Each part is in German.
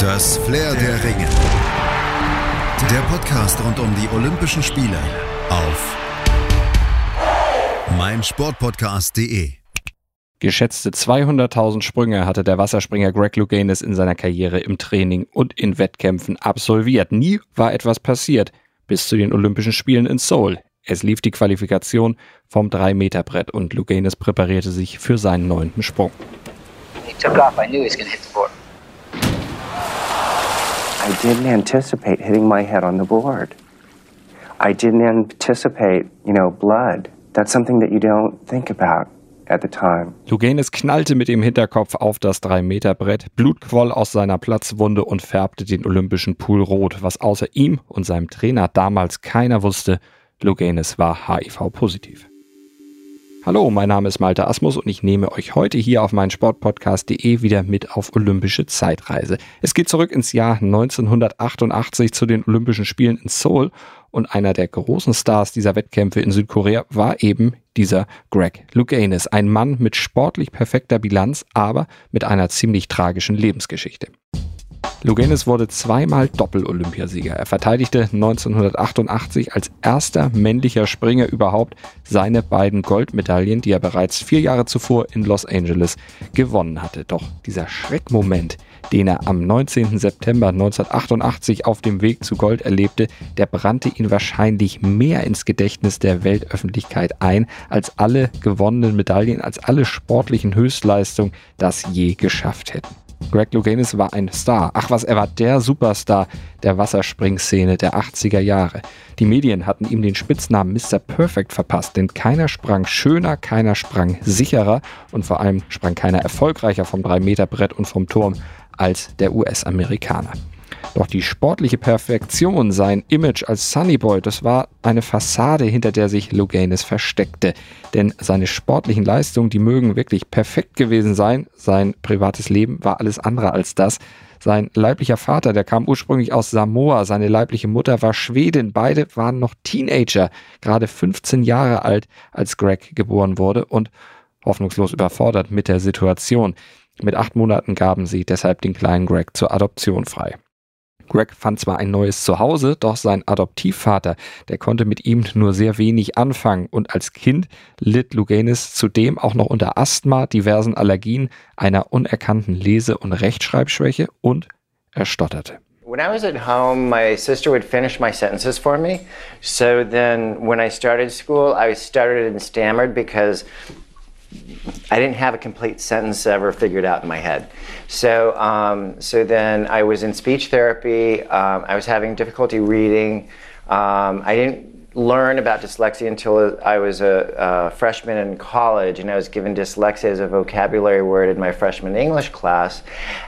Das Flair der Ringe. Der Podcast rund um die Olympischen Spiele auf meinsportpodcast.de. Geschätzte 200.000 Sprünge hatte der Wasserspringer Greg Louganis in seiner Karriere im Training und in Wettkämpfen absolviert. Nie war etwas passiert bis zu den Olympischen Spielen in Seoul. Es lief die Qualifikation vom 3-Meter-Brett und Louganis präparierte sich für seinen neunten Sprung. He took off. I knew he was going to hit the board. I didn't anticipate hitting my head on the board. I didn't anticipate, you know, blood. That's something that you don't think about at the time. Luganis knallte mit dem Hinterkopf auf das 3-Meter-Brett, Blut quoll aus seiner Platzwunde und färbte den olympischen Pool rot. Was außer ihm und seinem Trainer damals keiner wusste, Luganis war HIV-positiv. Hallo, mein Name ist Malte Asmus und ich nehme euch heute hier auf meinen Sportpodcast.de wieder mit auf olympische Zeitreise. Es geht zurück ins Jahr 1988 zu den Olympischen Spielen in Seoul und einer der großen Stars dieser Wettkämpfe in Südkorea war eben dieser Greg Louganis, ein Mann mit sportlich perfekter Bilanz, aber mit einer ziemlich tragischen Lebensgeschichte. Louganis wurde zweimal Doppel-Olympiasieger. Er verteidigte 1988 als erster männlicher Springer überhaupt seine beiden Goldmedaillen, die er bereits vier Jahre zuvor in Los Angeles gewonnen hatte. Doch dieser Schreckmoment, den er am 19. September 1988 auf dem Weg zu Gold erlebte, der brannte ihn wahrscheinlich mehr ins Gedächtnis der Weltöffentlichkeit ein, als alle gewonnenen Medaillen, als alle sportlichen Höchstleistungen das je geschafft hätten. Greg Louganis war ein Star. Ach was, er war der Superstar der Wasserspringszene der 80er Jahre. Die Medien hatten ihm den Spitznamen Mr. Perfect verpasst, denn keiner sprang schöner, keiner sprang sicherer und vor allem sprang keiner erfolgreicher vom 3-Meter-Brett und vom Turm als der US-Amerikaner. Doch die sportliche Perfektion, sein Image als Sunnyboy, das war eine Fassade, hinter der sich Louganis versteckte. Denn seine sportlichen Leistungen, die mögen wirklich perfekt gewesen sein. Sein privates Leben war alles andere als das. Sein leiblicher Vater, der kam ursprünglich aus Samoa, seine leibliche Mutter war Schwedin. Beide waren noch Teenager, gerade 15 Jahre alt, als Greg geboren wurde und hoffnungslos überfordert mit der Situation. Mit acht Monaten gaben sie deshalb den kleinen Greg zur Adoption frei. Greg fand zwar ein neues Zuhause, doch sein Adoptivvater, der konnte mit ihm nur sehr wenig anfangen und als Kind litt Luganis zudem auch noch unter Asthma, diversen Allergien, einer unerkannten Lese- und Rechtschreibschwäche und er stotterte. When I was at home, my sister would finish my sentences for me. So then when I started school, I stuttered and stammered because I didn't have a complete sentence ever figured out in my head. So, um, so then I was in speech therapy. Um, I was having difficulty reading. Um, I didn't learn about dyslexia until I was a, a, freshman in college, and I was given dyslexia as a vocabulary word in my freshman English class.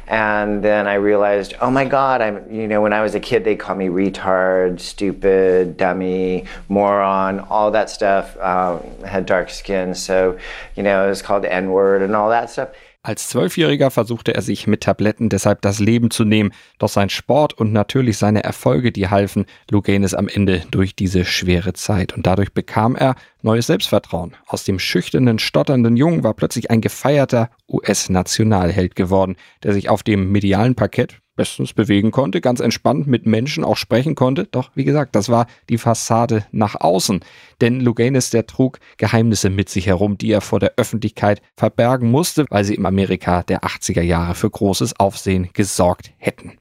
And then I realized, oh my God, I'm, you know, when I was a kid, they called me retard, stupid, dummy, moron, all that stuff. Um, had dark skin, so, you know, it was called N word and all that stuff. Als Zwölfjähriger versuchte er sich mit Tabletten deshalb das Leben zu nehmen, doch sein Sport und natürlich seine Erfolge, die halfen Luganis am Ende durch diese schwere Zeit. Und dadurch bekam er neues Selbstvertrauen. Aus dem schüchternen, stotternden Jungen war plötzlich ein gefeierter US-Nationalheld geworden, der sich auf dem medialen Parkett bestens bewegen konnte, ganz entspannt mit Menschen auch sprechen konnte. Doch wie gesagt, das war die Fassade nach außen. Denn Luganis, der trug Geheimnisse mit sich herum, die er vor der Öffentlichkeit verbergen musste, weil sie im Amerika der 80er Jahre für großes Aufsehen gesorgt hätten.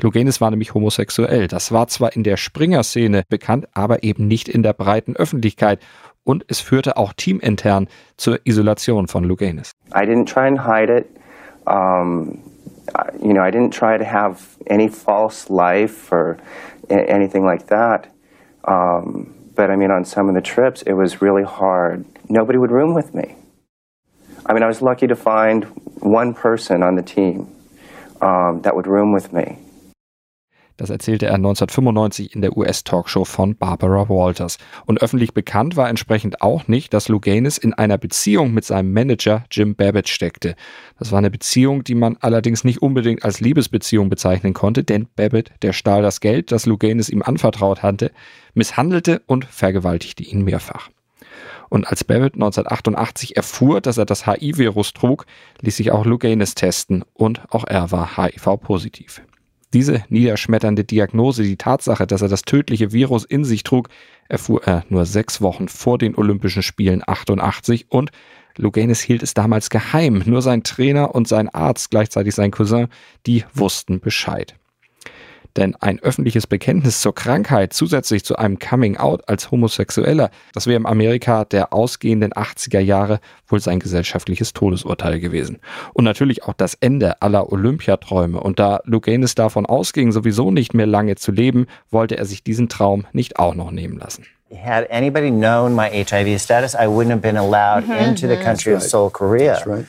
Luganis war nämlich homosexuell. Das war zwar in der Springer-Szene bekannt, aber eben nicht in der breiten Öffentlichkeit. Und es führte auch teamintern zur Isolation von Luganis. I didn't try and hide it. Um you know, I didn't try to have any false life or anything like that. Um, but I mean, on some of the trips, it was really hard. Nobody would room with me. I mean, I was lucky to find one person on the team um, that would room with me. Das erzählte er 1995 in der US-Talkshow von Barbara Walters. Und öffentlich bekannt war entsprechend auch nicht, dass Luganis in einer Beziehung mit seinem Manager Jim Babbitt steckte. Das war eine Beziehung, die man allerdings nicht unbedingt als Liebesbeziehung bezeichnen konnte, denn Babbitt, der stahl das Geld, das Luganis ihm anvertraut hatte, misshandelte und vergewaltigte ihn mehrfach. Und als Babbitt 1988 erfuhr, dass er das HIV-Virus trug, ließ sich auch Luganis testen und auch er war HIV-positiv. Diese niederschmetternde Diagnose, die Tatsache, dass er das tödliche Virus in sich trug, erfuhr er nur sechs Wochen vor den Olympischen Spielen 88 und Luganis hielt es damals geheim. Nur sein Trainer und sein Arzt, gleichzeitig sein Cousin, die wussten Bescheid. Denn ein öffentliches Bekenntnis zur Krankheit zusätzlich zu einem Coming Out als Homosexueller, das wäre im Amerika der ausgehenden 80er Jahre wohl sein gesellschaftliches Todesurteil gewesen. Und natürlich auch das Ende aller Olympiaträume. Und da Luganis davon ausging, sowieso nicht mehr lange zu leben, wollte er sich diesen Traum nicht auch noch nehmen lassen. Had anybody known my HIV status, I wouldn't have been allowed mm -hmm. into the country right. of Seoul, Korea. That's right.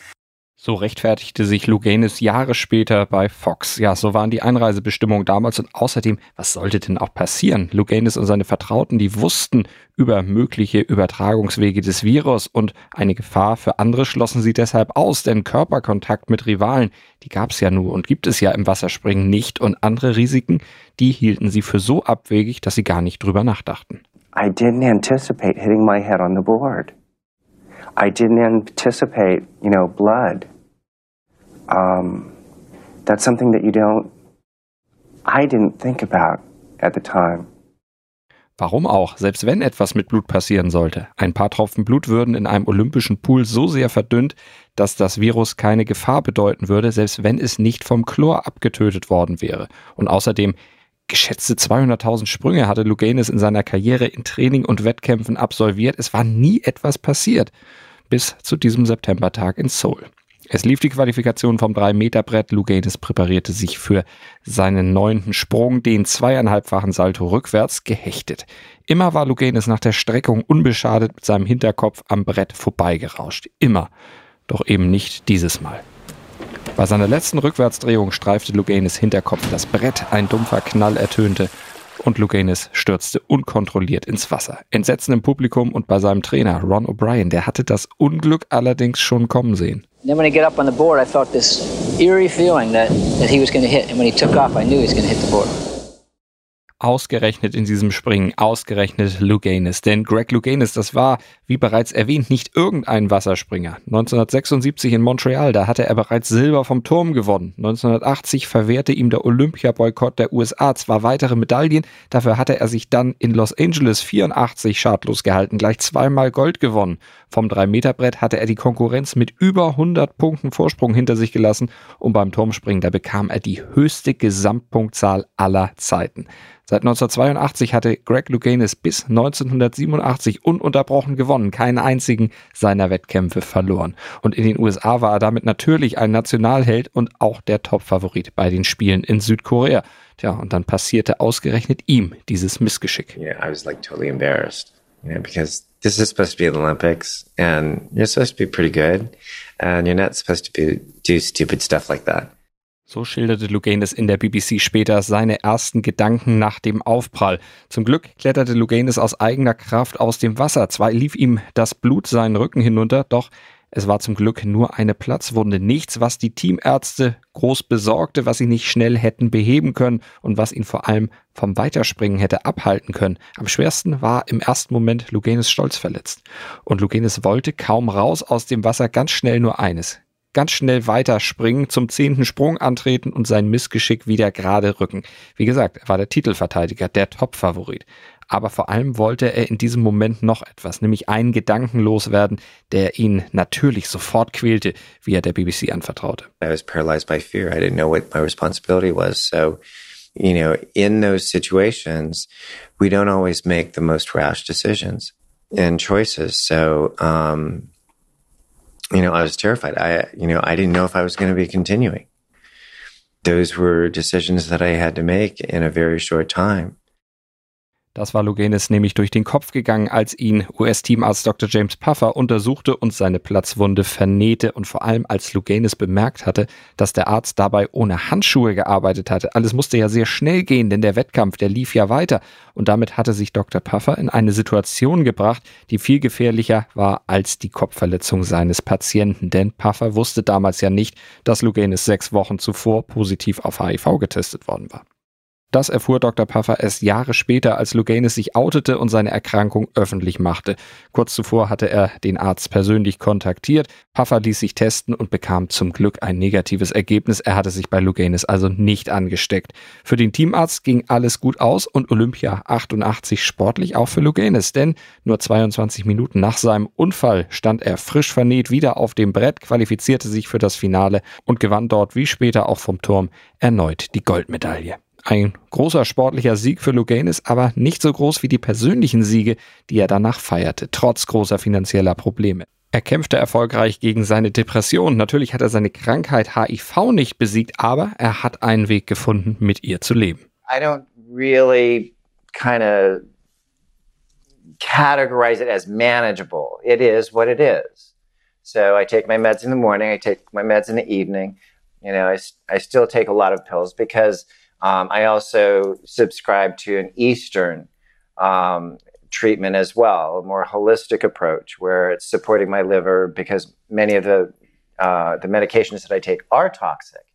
So rechtfertigte sich Luganis Jahre später bei Fox. Ja, so waren die Einreisebestimmungen damals und außerdem, was sollte denn auch passieren? Luganis und seine Vertrauten, die wussten über mögliche Übertragungswege des Virus und eine Gefahr für andere schlossen sie deshalb aus, denn Körperkontakt mit Rivalen, die gab es ja nur und gibt es ja im Wasserspringen nicht und andere Risiken, die hielten sie für so abwegig, dass sie gar nicht drüber nachdachten. I didn't anticipate hitting my head on the board. I didn't anticipate, you know, blood. Um, that's something that you don't, I didn't think about at the time. Warum auch, selbst wenn etwas mit Blut passieren sollte? Ein paar Tropfen Blut würden in einem olympischen Pool so sehr verdünnt, dass das Virus keine Gefahr bedeuten würde, selbst wenn es nicht vom Chlor abgetötet worden wäre. Und außerdem, geschätzte 200.000 Sprünge hatte Luganis in seiner Karriere in Training und Wettkämpfen absolviert. Es war nie etwas passiert. Bis zu diesem Septembertag in Seoul. Es lief die Qualifikation vom 3-Meter-Brett. Luganis präparierte sich für seinen neunten Sprung, den zweieinhalbfachen Salto rückwärts gehechtet. Immer war Luganis nach der Streckung unbeschadet mit seinem Hinterkopf am Brett vorbeigerauscht. Immer. Doch eben nicht dieses Mal. Bei seiner letzten Rückwärtsdrehung streifte Luganis Hinterkopf das Brett, ein dumpfer Knall ertönte und Luganis stürzte unkontrolliert ins Wasser. Entsetzen im Publikum und bei seinem Trainer Ron O'Brien, der hatte das Unglück allerdings schon kommen sehen. then when he got up on the board, I felt this eerie feeling that, that he was going to hit. And when he took off, I knew he was going to hit the board. Ausgerechnet in diesem Springen, ausgerechnet Luganis. Denn Greg Luganis, das war, wie bereits erwähnt, nicht irgendein Wasserspringer. 1976 in Montreal, da hatte er bereits Silber vom Turm gewonnen. 1980 verwehrte ihm der Olympiaboykott der USA zwar weitere Medaillen, dafür hatte er sich dann in Los Angeles 84 schadlos gehalten, gleich zweimal Gold gewonnen. Vom 3-Meter-Brett hatte er die Konkurrenz mit über 100 Punkten Vorsprung hinter sich gelassen und beim Turmspringen, da bekam er die höchste Gesamtpunktzahl aller Zeiten. Seit 1982 hatte Greg Louganis bis 1987 ununterbrochen gewonnen, keinen einzigen seiner Wettkämpfe verloren. Und in den USA war er damit natürlich ein Nationalheld und auch der Topfavorit bei den Spielen in Südkorea. Tja, und dann passierte ausgerechnet ihm dieses Missgeschick. Yeah, I was like totally embarrassed, you know, because this is supposed to be the Olympics and you're supposed to be pretty good and you're not supposed to be, do stupid stuff like that. So schilderte Luganis in der BBC später seine ersten Gedanken nach dem Aufprall. Zum Glück kletterte Luganis aus eigener Kraft aus dem Wasser. Zwar lief ihm das Blut seinen Rücken hinunter, doch es war zum Glück nur eine Platzwunde. Nichts, was die Teamärzte groß besorgte, was sie nicht schnell hätten beheben können und was ihn vor allem vom Weiterspringen hätte abhalten können. Am schwersten war im ersten Moment Luganis Stolz verletzt. Und Luganis wollte kaum raus aus dem Wasser ganz schnell nur eines ganz schnell weiterspringen, zum zehnten Sprung antreten und sein Missgeschick wieder gerade rücken. Wie gesagt, er war der Titelverteidiger, der Top-Favorit. Aber vor allem wollte er in diesem Moment noch etwas, nämlich einen Gedanken loswerden, der ihn natürlich sofort quälte, wie er der BBC anvertraute. I was paralyzed by fear. I didn't know what my responsibility was. So, you know, in those situations, we don't always make the most rash decisions and choices. So, um, you know, I was terrified. I, you know, I didn't know if I was going to be continuing. Those were decisions that I had to make in a very short time. Das war Lugenis nämlich durch den Kopf gegangen, als ihn US-Teamarzt Dr. James Puffer untersuchte und seine Platzwunde vernähte und vor allem als Lugenis bemerkt hatte, dass der Arzt dabei ohne Handschuhe gearbeitet hatte. Alles musste ja sehr schnell gehen, denn der Wettkampf, der lief ja weiter und damit hatte sich Dr. Puffer in eine Situation gebracht, die viel gefährlicher war als die Kopfverletzung seines Patienten, denn Puffer wusste damals ja nicht, dass Lugenis sechs Wochen zuvor positiv auf HIV getestet worden war. Das erfuhr Dr. Puffer erst Jahre später, als Luganis sich outete und seine Erkrankung öffentlich machte. Kurz zuvor hatte er den Arzt persönlich kontaktiert. Puffer ließ sich testen und bekam zum Glück ein negatives Ergebnis. Er hatte sich bei Luganis also nicht angesteckt. Für den Teamarzt ging alles gut aus und Olympia 88 sportlich auch für Luganis, denn nur 22 Minuten nach seinem Unfall stand er frisch vernäht wieder auf dem Brett, qualifizierte sich für das Finale und gewann dort wie später auch vom Turm erneut die Goldmedaille. Ein großer sportlicher Sieg für Luganis, aber nicht so groß wie die persönlichen Siege, die er danach feierte, trotz großer finanzieller Probleme. Er kämpfte erfolgreich gegen seine Depression. Natürlich hat er seine Krankheit HIV nicht besiegt, aber er hat einen Weg gefunden, mit ihr zu leben. I don't really kind of categorize it as manageable. It is what it is. So I take my meds in the morning, I take my meds in the evening. You know, I, I still take a lot of pills because Um, I also subscribe to an Eastern um, treatment as well, a more holistic approach where it's supporting my liver because many of the uh, the medications that I take are toxic,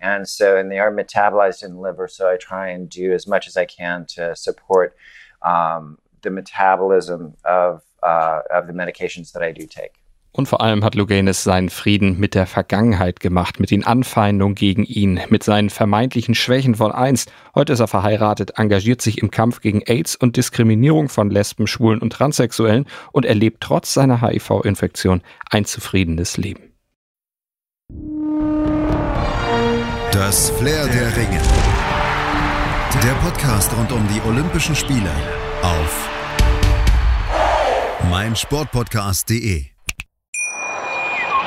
and so and they are metabolized in the liver. So I try and do as much as I can to support um, the metabolism of uh, of the medications that I do take. Und vor allem hat Luganis seinen Frieden mit der Vergangenheit gemacht, mit den Anfeindungen gegen ihn, mit seinen vermeintlichen Schwächen von einst. Heute ist er verheiratet, engagiert sich im Kampf gegen AIDS und Diskriminierung von Lesben, Schwulen und Transsexuellen und erlebt trotz seiner HIV-Infektion ein zufriedenes Leben. Das Flair der Ringe. Der Podcast rund um die Olympischen Spiele auf meinsportpodcast.de.